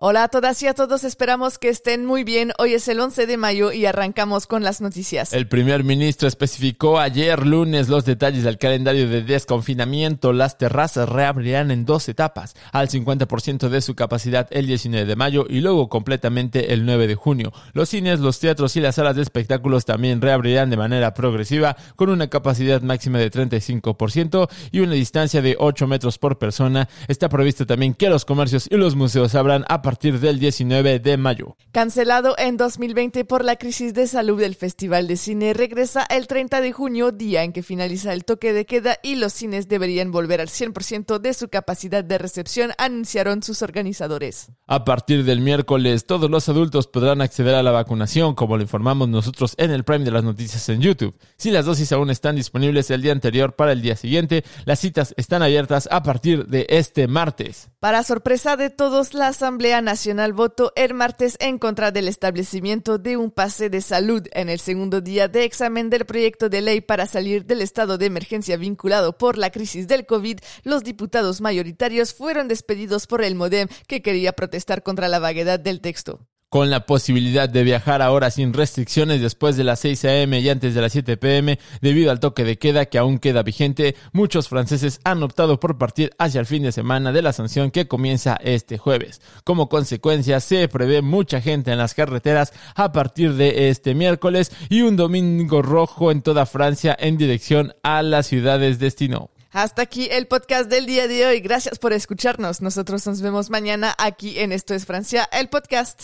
Hola a todas y a todos, esperamos que estén muy bien. Hoy es el 11 de mayo y arrancamos con las noticias. El primer ministro especificó ayer lunes los detalles del calendario de desconfinamiento. Las terrazas reabrirán en dos etapas, al 50% de su capacidad el 19 de mayo y luego completamente el 9 de junio. Los cines, los teatros y las salas de espectáculos también reabrirán de manera progresiva con una capacidad máxima de 35% y una distancia de 8 metros por persona. Está previsto también que los comercios y los museos abran a partir del 19 de mayo. Cancelado en 2020 por la crisis de salud del Festival de Cine, regresa el 30 de junio, día en que finaliza el toque de queda y los cines deberían volver al 100% de su capacidad de recepción, anunciaron sus organizadores. A partir del miércoles, todos los adultos podrán acceder a la vacunación, como lo informamos nosotros en el Prime de las Noticias en YouTube. Si las dosis aún están disponibles el día anterior para el día siguiente, las citas están abiertas a partir de este martes. Para sorpresa de todos, la Asamblea Nacional votó el martes en contra del establecimiento de un pase de salud en el segundo día de examen del proyecto de ley para salir del estado de emergencia vinculado por la crisis del COVID. Los diputados mayoritarios fueron despedidos por el MODEM que quería protestar contra la vaguedad del texto con la posibilidad de viajar ahora sin restricciones después de las 6 a.m. y antes de las 7 p.m. debido al toque de queda que aún queda vigente, muchos franceses han optado por partir hacia el fin de semana de la sanción que comienza este jueves. Como consecuencia, se prevé mucha gente en las carreteras a partir de este miércoles y un domingo rojo en toda Francia en dirección a las ciudades destino. Hasta aquí el podcast del día de hoy. Gracias por escucharnos. Nosotros nos vemos mañana aquí en Esto es Francia, el podcast.